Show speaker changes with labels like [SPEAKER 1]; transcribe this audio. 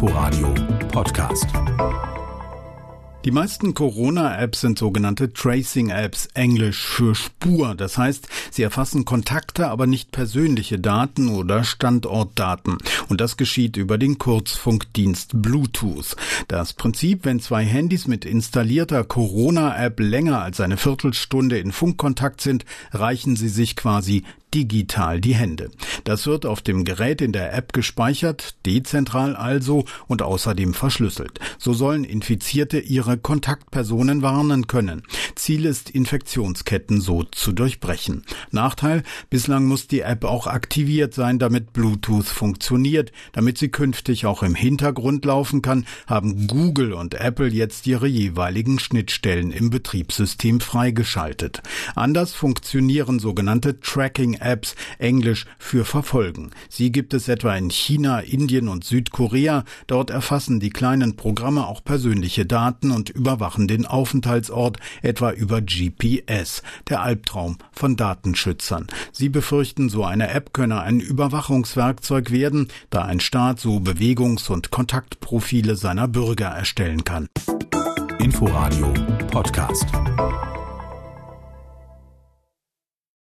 [SPEAKER 1] Inforadio Podcast. Die meisten Corona-Apps sind sogenannte Tracing-Apps, englisch für Spur. Das heißt, sie erfassen Kontakte, aber nicht persönliche Daten oder Standortdaten. Und das geschieht über den Kurzfunkdienst Bluetooth. Das Prinzip, wenn zwei Handys mit installierter Corona-App länger als eine Viertelstunde in Funkkontakt sind, reichen sie sich quasi digital die Hände. Das wird auf dem Gerät in der App gespeichert, dezentral also und außerdem verschlüsselt. So sollen Infizierte ihre Kontaktpersonen warnen können. Ziel ist, Infektionsketten so zu durchbrechen. Nachteil, bislang muss die App auch aktiviert sein, damit Bluetooth funktioniert. Damit sie künftig auch im Hintergrund laufen kann, haben Google und Apple jetzt ihre jeweiligen Schnittstellen im Betriebssystem freigeschaltet. Anders funktionieren sogenannte Tracking Apps, Englisch für verfolgen. Sie gibt es etwa in China, Indien und Südkorea. Dort erfassen die kleinen Programme auch persönliche Daten und überwachen den Aufenthaltsort, etwa über GPS. Der Albtraum von Datenschützern. Sie befürchten, so eine App könne ein Überwachungswerkzeug werden, da ein Staat so Bewegungs- und Kontaktprofile seiner Bürger erstellen kann.
[SPEAKER 2] Inforadio Podcast.